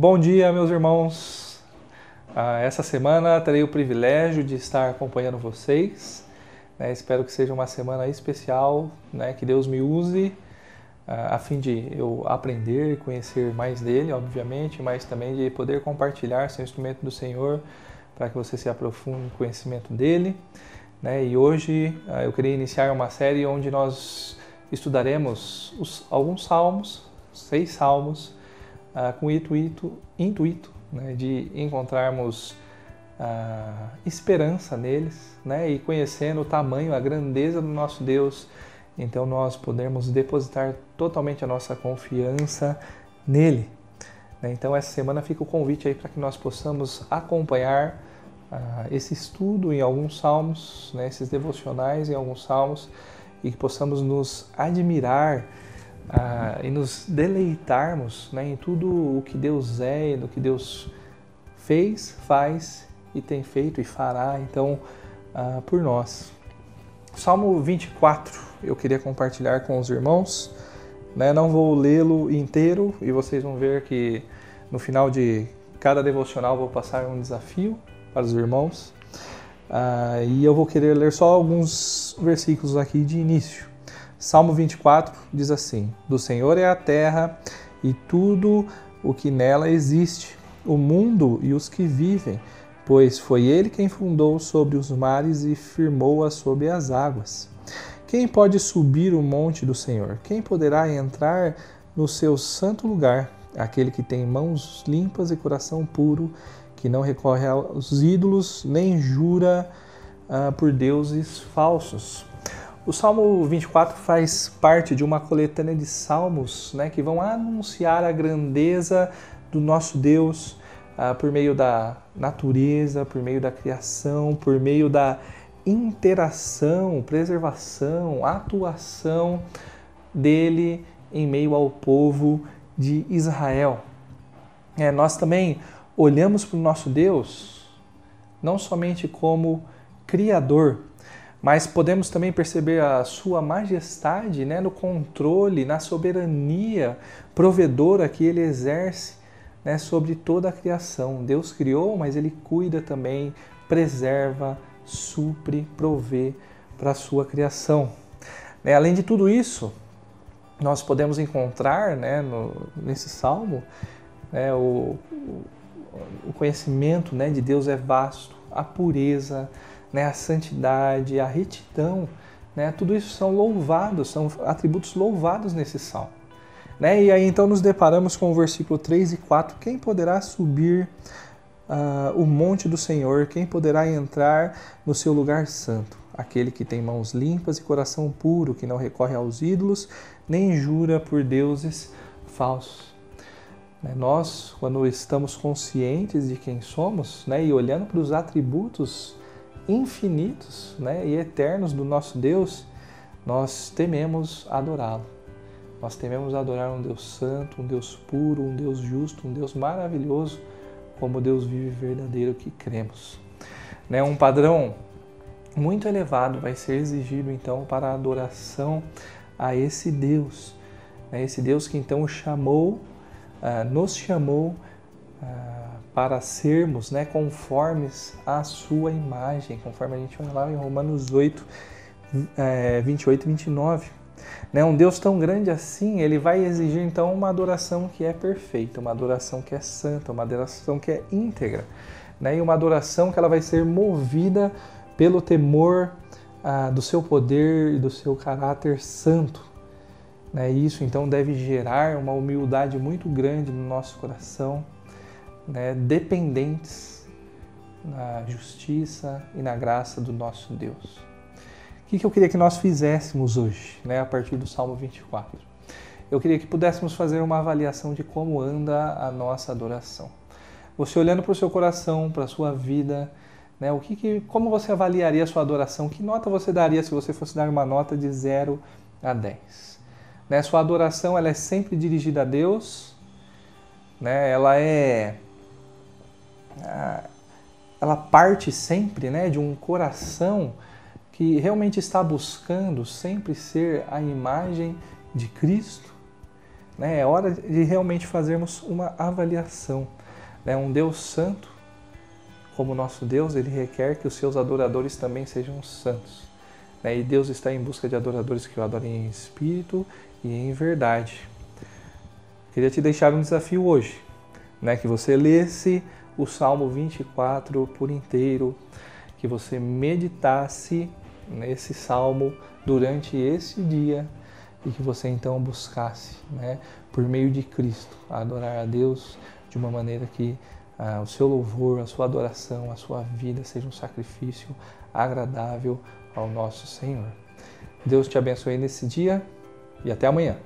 Bom dia, meus irmãos. Ah, essa semana terei o privilégio de estar acompanhando vocês. Né? Espero que seja uma semana especial, né? que Deus me use ah, a fim de eu aprender e conhecer mais dele, obviamente, mas também de poder compartilhar seu instrumento do Senhor para que você se aprofunde no conhecimento dele. Né? E hoje ah, eu queria iniciar uma série onde nós estudaremos os, alguns salmos, seis salmos, uh, com o intuito, intuito né, de encontrarmos uh, esperança neles né, e conhecendo o tamanho, a grandeza do nosso Deus, então nós podemos depositar totalmente a nossa confiança nele. Né. Então essa semana fica o convite aí para que nós possamos acompanhar uh, esse estudo em alguns salmos, né, esses devocionais em alguns salmos, e que possamos nos admirar uh, e nos deleitarmos né, em tudo o que Deus é, no que Deus fez, faz e tem feito e fará, então, uh, por nós. Salmo 24, eu queria compartilhar com os irmãos. Né? Não vou lê-lo inteiro e vocês vão ver que no final de cada devocional vou passar um desafio para os irmãos. Uh, e eu vou querer ler só alguns versículos aqui de início. Salmo 24 diz assim: Do Senhor é a terra e tudo o que nela existe, o mundo e os que vivem, pois foi ele quem fundou sobre os mares e firmou-a sobre as águas. Quem pode subir o monte do Senhor? Quem poderá entrar no seu santo lugar? Aquele que tem mãos limpas e coração puro, que não recorre aos ídolos, nem jura uh, por deuses falsos. O Salmo 24 faz parte de uma coletânea de salmos né, que vão anunciar a grandeza do nosso Deus uh, por meio da natureza, por meio da criação, por meio da interação, preservação, atuação dele em meio ao povo de Israel. É, nós também olhamos para o nosso Deus não somente como Criador, mas podemos também perceber a sua majestade né, no controle, na soberania provedora que ele exerce né, sobre toda a criação. Deus criou, mas ele cuida também, preserva, supre, provê para a sua criação. Né, além de tudo isso, nós podemos encontrar né, no, nesse salmo né, o, o conhecimento né, de Deus é vasto, a pureza, né, a santidade, a retidão, né, tudo isso são louvados, são atributos louvados nesse salmo. Né? E aí então nos deparamos com o versículo 3 e 4: Quem poderá subir uh, o monte do Senhor? Quem poderá entrar no seu lugar santo? Aquele que tem mãos limpas e coração puro, que não recorre aos ídolos, nem jura por deuses falsos. Né, nós, quando estamos conscientes de quem somos né, e olhando para os atributos infinitos né, e eternos do nosso Deus, nós tememos adorá-lo. Nós tememos adorar um Deus santo, um Deus puro, um Deus justo, um Deus maravilhoso, como Deus vive verdadeiro que cremos. Né, um padrão muito elevado vai ser exigido então para a adoração a esse Deus. Né, esse Deus que então chamou uh, nos chamou uh, para sermos né, conformes à sua imagem, conforme a gente vai lá em Romanos 8, é, 28 e 29. Né, um Deus tão grande assim, ele vai exigir então uma adoração que é perfeita, uma adoração que é santa, uma adoração que é íntegra, né, e uma adoração que ela vai ser movida pelo temor ah, do seu poder e do seu caráter santo. Né? Isso então deve gerar uma humildade muito grande no nosso coração, né? dependentes na justiça e na graça do nosso Deus. O que, eu queria que nós fizéssemos hoje, né? a partir do Salmo 24? Eu queria que pudéssemos fazer uma avaliação de como anda a nossa adoração. Você olhando para o seu coração, para a sua vida, né? o que, que, como você avaliaria a sua adoração? Que nota você daria se você fosse dar uma nota de 0 a 10? Né? Sua adoração ela é sempre dirigida a Deus, né? ela é. Ela parte sempre né, de um coração que realmente está buscando sempre ser a imagem de Cristo. Né? É hora de realmente fazermos uma avaliação. Né? Um Deus santo, como nosso Deus, ele requer que os seus adoradores também sejam santos. Né? E Deus está em busca de adoradores que o adorem em espírito e em verdade. Queria te deixar um desafio hoje, né? que você lesse o Salmo 24 por inteiro, que você meditasse nesse salmo durante esse dia e que você então buscasse, né, por meio de Cristo, adorar a Deus de uma maneira que ah, o seu louvor, a sua adoração, a sua vida seja um sacrifício agradável ao nosso Senhor. Deus te abençoe nesse dia e até amanhã.